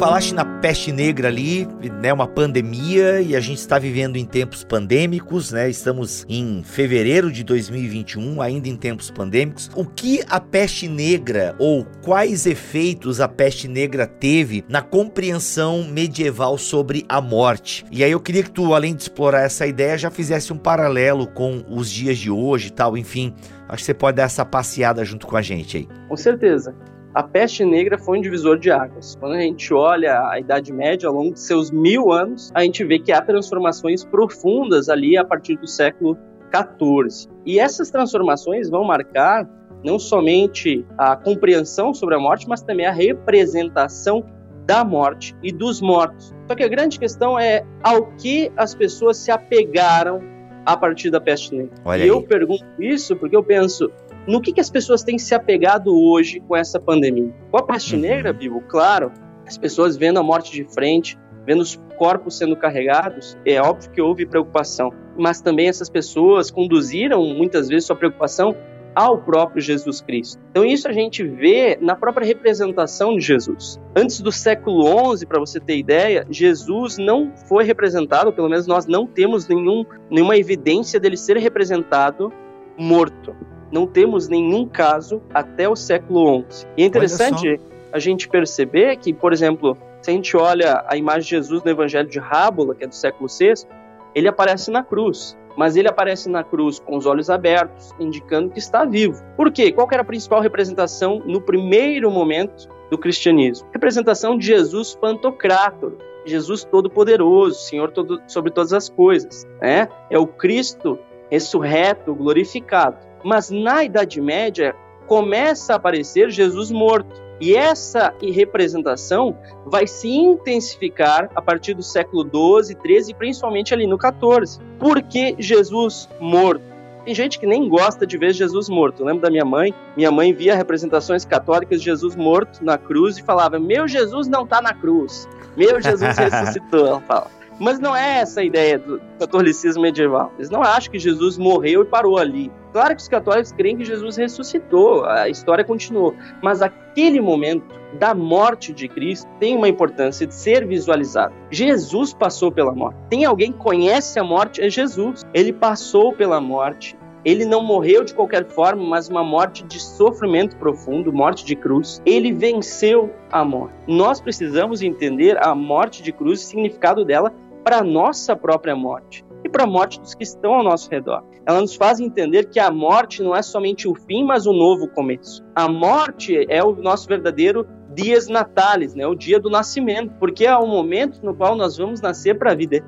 Falaste na peste negra ali, né, uma pandemia e a gente está vivendo em tempos pandêmicos, né? Estamos em fevereiro de 2021, ainda em tempos pandêmicos. O que a peste negra ou quais efeitos a peste negra teve na compreensão medieval sobre a morte? E aí eu queria que tu, além de explorar essa ideia, já fizesse um paralelo com os dias de hoje e tal, enfim. Acho que você pode dar essa passeada junto com a gente aí. Com certeza a peste negra foi um divisor de águas. Quando a gente olha a Idade Média, ao longo de seus mil anos, a gente vê que há transformações profundas ali a partir do século XIV. E essas transformações vão marcar não somente a compreensão sobre a morte, mas também a representação da morte e dos mortos. Só que a grande questão é ao que as pessoas se apegaram a partir da peste negra. Olha e eu pergunto isso porque eu penso, no que, que as pessoas têm se apegado hoje com essa pandemia? Com a peste uhum. negra, Bibo, claro, as pessoas vendo a morte de frente, vendo os corpos sendo carregados, é óbvio que houve preocupação. Mas também essas pessoas conduziram muitas vezes sua preocupação ao próprio Jesus Cristo. Então isso a gente vê na própria representação de Jesus. Antes do século XI, para você ter ideia, Jesus não foi representado, pelo menos nós não temos nenhum, nenhuma evidência dele ser representado morto não temos nenhum caso até o século XI. E é interessante a gente perceber que, por exemplo, se a gente olha a imagem de Jesus no Evangelho de Rábula, que é do século VI, ele aparece na cruz. Mas ele aparece na cruz com os olhos abertos, indicando que está vivo. Por quê? Qual era a principal representação no primeiro momento do cristianismo? Representação de Jesus Pantocrátor, Jesus Todo-Poderoso, Senhor todo, sobre todas as coisas. Né? É o Cristo ressurreto, glorificado. Mas na Idade Média começa a aparecer Jesus morto. E essa representação vai se intensificar a partir do século 12, 13 e principalmente ali no 14. Por que Jesus morto? Tem gente que nem gosta de ver Jesus morto. Eu lembro da minha mãe. Minha mãe via representações católicas de Jesus morto na cruz e falava: Meu Jesus não está na cruz. Meu Jesus ressuscitou. Ela fala. Mas não é essa a ideia do catolicismo medieval. Eles não acham que Jesus morreu e parou ali. Claro que os católicos creem que Jesus ressuscitou, a história continuou. Mas aquele momento da morte de Cristo tem uma importância de ser visualizado. Jesus passou pela morte. Tem alguém que conhece a morte? É Jesus. Ele passou pela morte. Ele não morreu de qualquer forma, mas uma morte de sofrimento profundo, morte de cruz. Ele venceu a morte. Nós precisamos entender a morte de cruz, o significado dela para a nossa própria morte e para a morte dos que estão ao nosso redor. Ela nos faz entender que a morte não é somente o fim, mas o novo começo. A morte é o nosso verdadeiro dias natalis, né? o dia do nascimento, porque é o momento no qual nós vamos nascer para a vida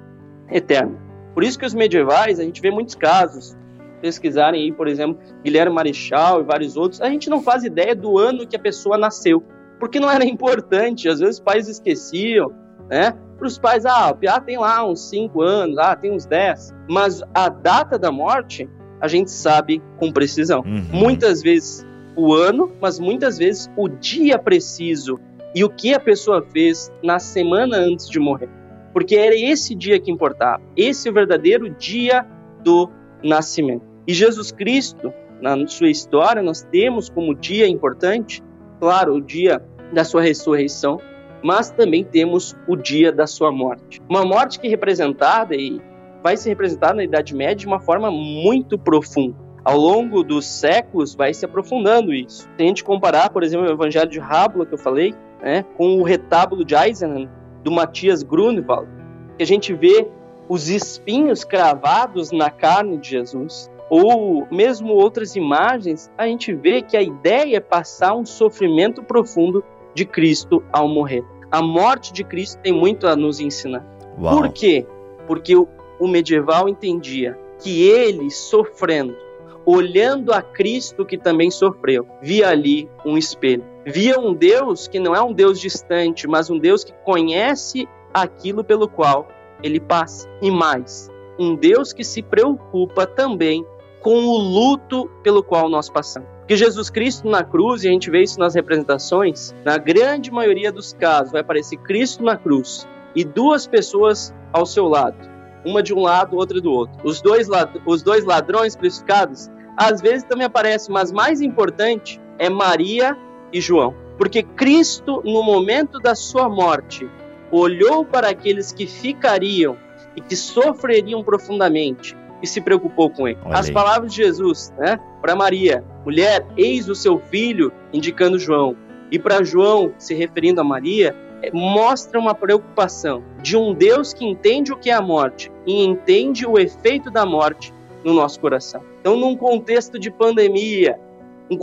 eterna. Por isso que os medievais, a gente vê muitos casos, pesquisarem aí, por exemplo, Guilherme Marechal e vários outros, a gente não faz ideia do ano que a pessoa nasceu, porque não era importante, às vezes os pais esqueciam, né? Para os pais, ah, o Piá tem lá uns 5 anos, ah, tem uns 10. Mas a data da morte, a gente sabe com precisão. Uhum. Muitas vezes o ano, mas muitas vezes o dia preciso e o que a pessoa fez na semana antes de morrer. Porque era esse dia que importava, esse é o verdadeiro dia do nascimento. E Jesus Cristo, na sua história, nós temos como dia importante, claro, o dia da sua ressurreição, mas também temos o dia da sua morte. Uma morte que é representada e vai ser representada na Idade Média de uma forma muito profunda. Ao longo dos séculos vai se aprofundando isso. Se a gente comparar, por exemplo, o Evangelho de Rábula que eu falei, né, com o retábulo de Eisenach do Matias Grunewald, que a gente vê os espinhos cravados na carne de Jesus, ou mesmo outras imagens, a gente vê que a ideia é passar um sofrimento profundo de Cristo ao morrer. A morte de Cristo tem muito a nos ensinar. Uau. Por quê? Porque o, o medieval entendia que ele sofrendo, olhando a Cristo que também sofreu, via ali um espelho. Via um Deus que não é um Deus distante, mas um Deus que conhece aquilo pelo qual ele passa. E mais, um Deus que se preocupa também com o luto pelo qual nós passamos. Porque Jesus Cristo na cruz, e a gente vê isso nas representações, na grande maioria dos casos vai aparecer Cristo na cruz e duas pessoas ao seu lado, uma de um lado, outra do outro. Os dois, os dois ladrões crucificados, às vezes também aparecem, mas mais importante é Maria e João. Porque Cristo, no momento da sua morte, olhou para aqueles que ficariam e que sofreriam profundamente e se preocupou com ele. As palavras de Jesus, né, para Maria, mulher, eis o seu filho, indicando João, e para João, se referindo a Maria, é, mostra uma preocupação de um Deus que entende o que é a morte e entende o efeito da morte no nosso coração. Então, num contexto de pandemia, um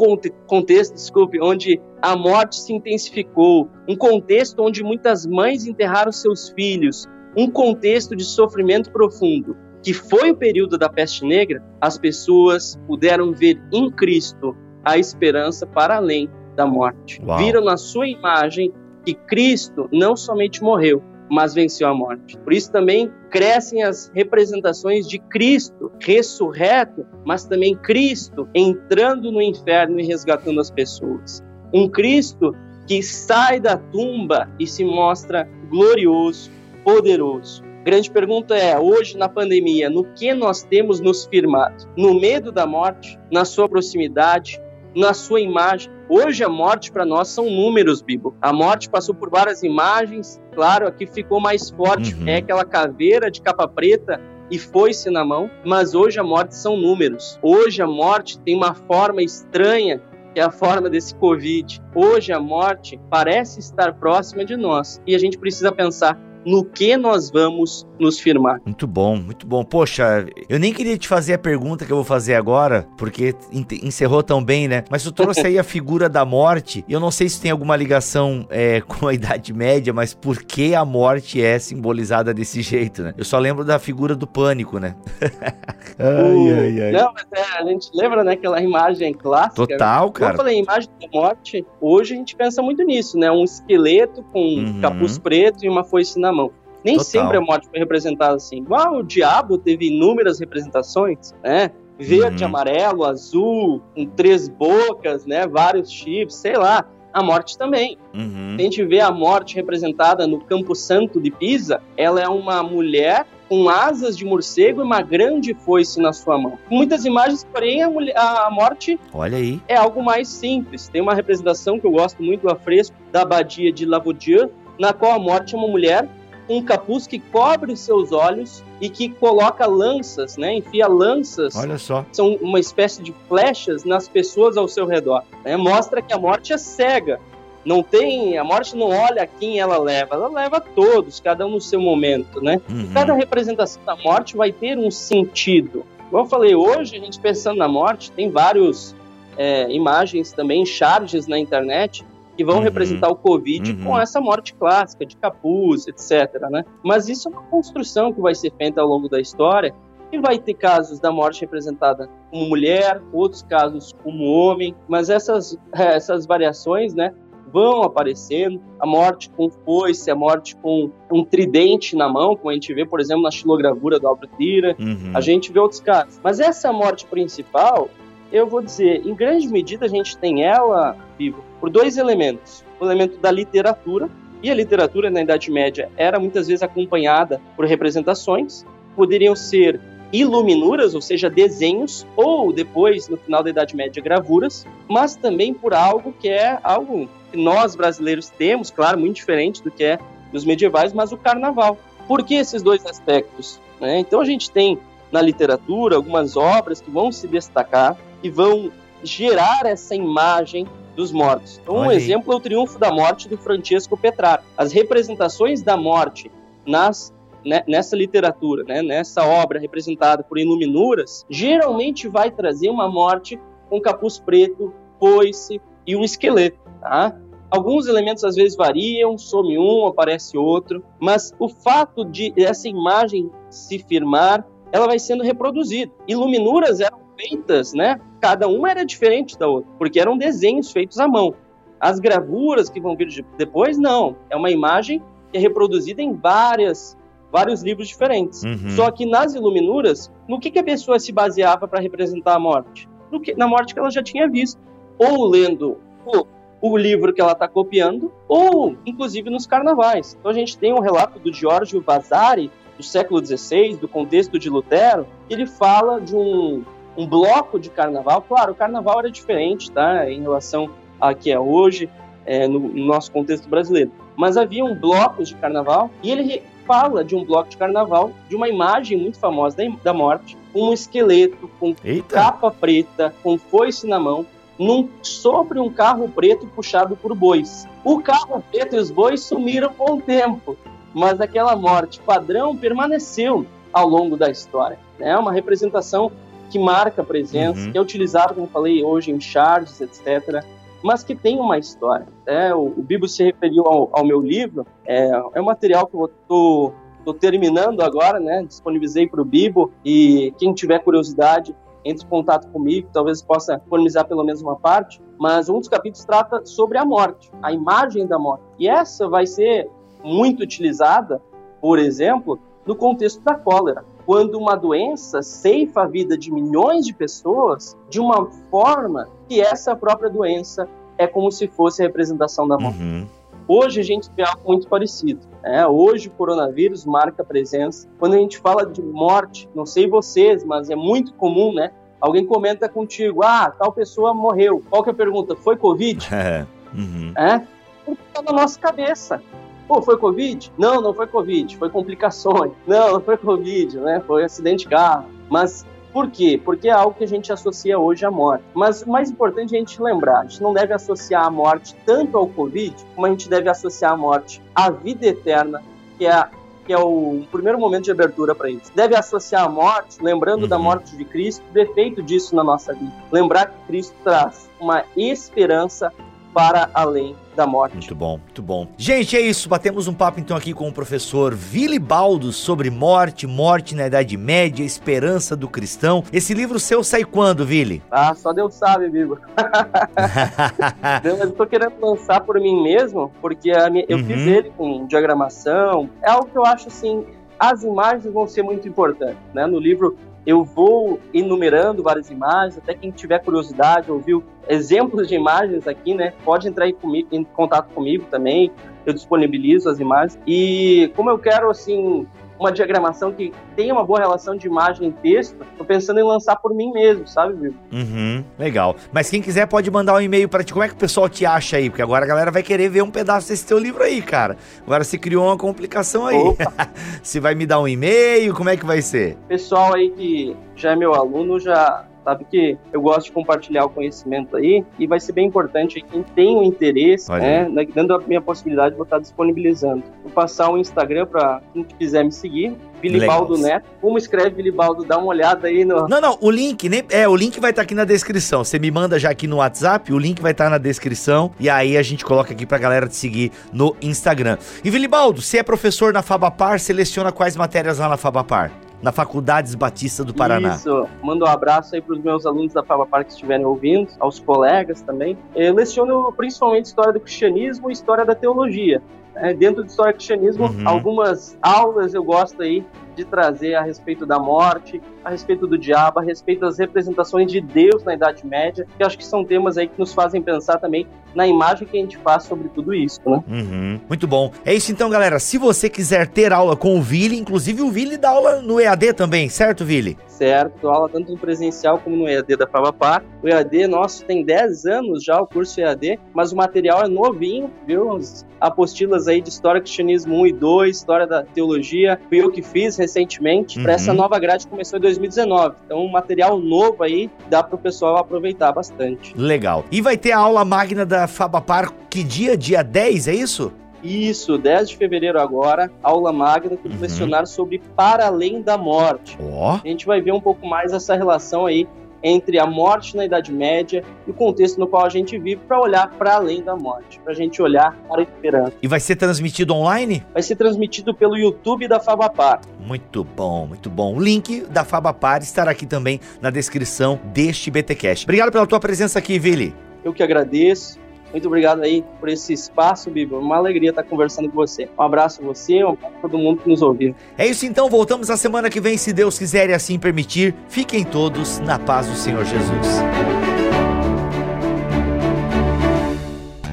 contexto, desculpe, onde a morte se intensificou, um contexto onde muitas mães enterraram seus filhos, um contexto de sofrimento profundo, que foi o período da peste negra, as pessoas puderam ver em Cristo a esperança para além da morte. Uau. Viram na sua imagem que Cristo não somente morreu, mas venceu a morte. Por isso também crescem as representações de Cristo ressurreto, mas também Cristo entrando no inferno e resgatando as pessoas. Um Cristo que sai da tumba e se mostra glorioso, poderoso. A grande pergunta é: hoje na pandemia, no que nós temos nos firmado? No medo da morte, na sua proximidade, na sua imagem. Hoje a morte para nós são números, Bibo. A morte passou por várias imagens, claro, aqui ficou mais forte, uhum. é aquela caveira de capa preta e foi-se na mão, mas hoje a morte são números. Hoje a morte tem uma forma estranha, que é a forma desse Covid. Hoje a morte parece estar próxima de nós e a gente precisa pensar no que nós vamos nos firmar. Muito bom, muito bom. Poxa, eu nem queria te fazer a pergunta que eu vou fazer agora, porque encerrou tão bem, né? Mas tu trouxe aí a figura da morte. Eu não sei se tem alguma ligação é, com a Idade Média, mas por que a morte é simbolizada desse jeito, né? Eu só lembro da figura do pânico, né? ai, ai, ai. Não, mas é, a gente lembra, né, aquela imagem clássica. Total, cara. Quando eu falei imagem da morte, hoje a gente pensa muito nisso, né? Um esqueleto com uhum. capuz preto e uma foice na mão. Nem Total. sempre a morte foi representada assim. Igual o diabo teve inúmeras representações, né? Verde, uhum. amarelo, azul, com três bocas, né? Vários chips, sei lá. A morte também. Uhum. A gente vê a morte representada no Campo Santo de Pisa, ela é uma mulher com asas de morcego e uma grande foice na sua mão. Muitas imagens, porém, a, mulher, a morte Olha aí. é algo mais simples. Tem uma representação que eu gosto muito do afresco da abadia de Lavaudieu, na qual a morte é uma mulher um capuz que cobre os seus olhos e que coloca lanças, né? Enfia lanças. Olha só. São uma espécie de flechas nas pessoas ao seu redor. Né? Mostra que a morte é cega. Não tem, a morte não olha quem ela leva, ela leva todos, cada um no seu momento, né? Uhum. Cada representação da morte vai ter um sentido. Como eu falei, hoje a gente pensando na morte, tem vários é, imagens também, charges na internet, que vão uhum. representar o Covid uhum. com essa morte clássica de capuz, etc. Né? Mas isso é uma construção que vai ser feita ao longo da história e vai ter casos da morte representada como mulher, outros casos como homem, mas essas, essas variações, né, vão aparecendo, a morte com foice, a morte com um tridente na mão, como a gente vê, por exemplo, na xilogravura do Albert Lira, uhum. a gente vê outros casos. Mas essa morte principal, eu vou dizer, em grande medida a gente tem ela, vivo, por dois elementos. O elemento da literatura, e a literatura na Idade Média era muitas vezes acompanhada por representações, poderiam ser iluminuras, ou seja, desenhos, ou depois, no final da Idade Média, gravuras, mas também por algo que é algo que nós brasileiros temos, claro, muito diferente do que é dos medievais, mas o carnaval. Por que esses dois aspectos? Né? Então a gente tem na literatura algumas obras que vão se destacar e vão gerar essa imagem dos mortos. Então, um exemplo é o Triunfo da Morte do Francesco Petrarca. As representações da morte nas né, nessa literatura, né, nessa obra representada por iluminuras, geralmente vai trazer uma morte com capuz preto, foice e um esqueleto. Tá? Alguns elementos às vezes variam, some um, aparece outro, mas o fato de essa imagem se firmar, ela vai sendo reproduzida. Iluminuras eram feitas, né? Cada uma era diferente da outra, porque eram desenhos feitos à mão. As gravuras que vão vir depois, não. É uma imagem que é reproduzida em várias vários livros diferentes. Uhum. Só que nas Iluminuras, no que, que a pessoa se baseava para representar a morte? Que, na morte que ela já tinha visto. Ou lendo o, o livro que ela está copiando, ou inclusive nos carnavais. Então a gente tem um relato do Giorgio Vasari, do século XVI, do contexto de Lutero, que ele fala de um, um bloco de carnaval. Claro, o carnaval era diferente, tá? Em relação a que é hoje, é, no, no nosso contexto brasileiro. Mas havia um bloco de carnaval e ele fala de um bloco de carnaval, de uma imagem muito famosa da, da morte, um esqueleto com Eita. capa preta, com foice na mão, num, sobre um carro preto puxado por bois. O carro preto e os bois sumiram com o tempo, mas aquela morte padrão permaneceu ao longo da história. É né? uma representação que marca a presença, uhum. que é utilizada, como falei, hoje em charges, etc mas que tem uma história. Né? O, o Bibo se referiu ao, ao meu livro, é, é um material que eu estou terminando agora, né? disponibilizei para o Bibo, e quem tiver curiosidade, entre em contato comigo, talvez possa disponibilizar pelo menos uma parte, mas um dos capítulos trata sobre a morte, a imagem da morte. E essa vai ser muito utilizada, por exemplo, no contexto da cólera quando uma doença ceifa a vida de milhões de pessoas de uma forma que essa própria doença é como se fosse a representação da morte. Uhum. Hoje a gente vê algo muito parecido. Né? Hoje o coronavírus marca presença. Quando a gente fala de morte, não sei vocês, mas é muito comum, né? Alguém comenta contigo, ah, tal pessoa morreu. Qual que é a pergunta? Foi Covid? É. Uhum. é? Porque tá na nossa cabeça. Pô, foi Covid? Não, não foi Covid, foi complicações. Não, não foi Covid, né? Foi acidente de carro. Mas por quê? Porque é algo que a gente associa hoje à morte. Mas o mais importante é a gente lembrar: a gente não deve associar a morte tanto ao Covid, como a gente deve associar a morte à vida eterna, que é, que é o primeiro momento de abertura para isso. Deve associar a morte, lembrando uhum. da morte de Cristo, o defeito disso na nossa vida. Lembrar que Cristo traz uma esperança para além da morte. Muito bom, muito bom. Gente, é isso. Batemos um papo então aqui com o professor Vilibaldo sobre morte, morte na Idade Média, esperança do cristão. Esse livro seu sai quando, Vili? Ah, só Deus sabe, amigo. eu tô querendo lançar por mim mesmo, porque minha, eu uhum. fiz ele com diagramação. É algo que eu acho assim. As imagens vão ser muito importantes, né? No livro eu vou enumerando várias imagens, até quem tiver curiosidade, ouviu exemplos de imagens aqui, né? Pode entrar em, comigo, em contato comigo também, eu disponibilizo as imagens. E como eu quero, assim, uma diagramação que tenha uma boa relação de imagem e texto, tô pensando em lançar por mim mesmo, sabe, viu? Uhum, legal. Mas quem quiser pode mandar um e-mail para ti. Como é que o pessoal te acha aí? Porque agora a galera vai querer ver um pedaço desse teu livro aí, cara. Agora se criou uma complicação aí. se vai me dar um e-mail, como é que vai ser? Pessoal aí que já é meu aluno, já sabe que eu gosto de compartilhar o conhecimento aí e vai ser bem importante quem tem o interesse, né, dando a minha possibilidade, vou estar disponibilizando. Vou passar o um Instagram para quem quiser me seguir, Vilibaldo Neto. Como escreve Vilibaldo? Dá uma olhada aí no. Não, não, o link, nem, é, o link vai estar aqui na descrição. Você me manda já aqui no WhatsApp, o link vai estar na descrição e aí a gente coloca aqui pra galera te seguir no Instagram. E Vilibaldo, você é professor na Fabapar, seleciona quais matérias lá na Fabapar? Na Faculdades Batista do Paraná. Isso, mando um abraço aí para os meus alunos da Fabapar que estiverem ouvindo, aos colegas também. Eu leciono principalmente História do Cristianismo e História da Teologia. É, dentro de História do Cristianismo, uhum. algumas aulas eu gosto aí de trazer a respeito da morte, a respeito do diabo, a respeito das representações de Deus na Idade Média, que acho que são temas aí que nos fazem pensar também na imagem que a gente faz sobre tudo isso, né? Uhum. Muito bom. É isso então, galera. Se você quiser ter aula com o Vili, inclusive o Vili dá aula no EAD também, certo, Vili? Certo, aula tanto no presencial como no EAD da Fabapar. O EAD nosso tem 10 anos já, o curso EAD, mas o material é novinho, viu? As apostilas aí de História, Cristianismo 1 e 2, História da Teologia, fui eu que fiz recentemente, uhum. para essa nova grade que começou em 2019. Então, um material novo aí, dá para o pessoal aproveitar bastante. Legal. E vai ter a aula magna da Fabapar, que dia? Dia 10, é isso? Isso, 10 de fevereiro agora, aula magna com uhum. lecionar sobre Para Além da Morte. Oh. A gente vai ver um pouco mais essa relação aí entre a morte na Idade Média e o contexto no qual a gente vive para olhar para além da morte, para a gente olhar para a esperança. E vai ser transmitido online? Vai ser transmitido pelo YouTube da Fabapar. Muito bom, muito bom. O link da Fabapar estará aqui também na descrição deste BTcast. Obrigado pela tua presença aqui, Vili. Eu que agradeço. Muito obrigado aí por esse espaço, Bíblia. Uma alegria estar conversando com você. Um abraço a você, um abraço a todo mundo que nos ouviu. É isso então, voltamos a semana que vem, se Deus quiser e assim permitir. Fiquem todos na paz do Senhor Jesus.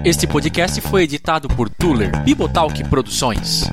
Este podcast foi editado por Tuller Bibotalk Produções.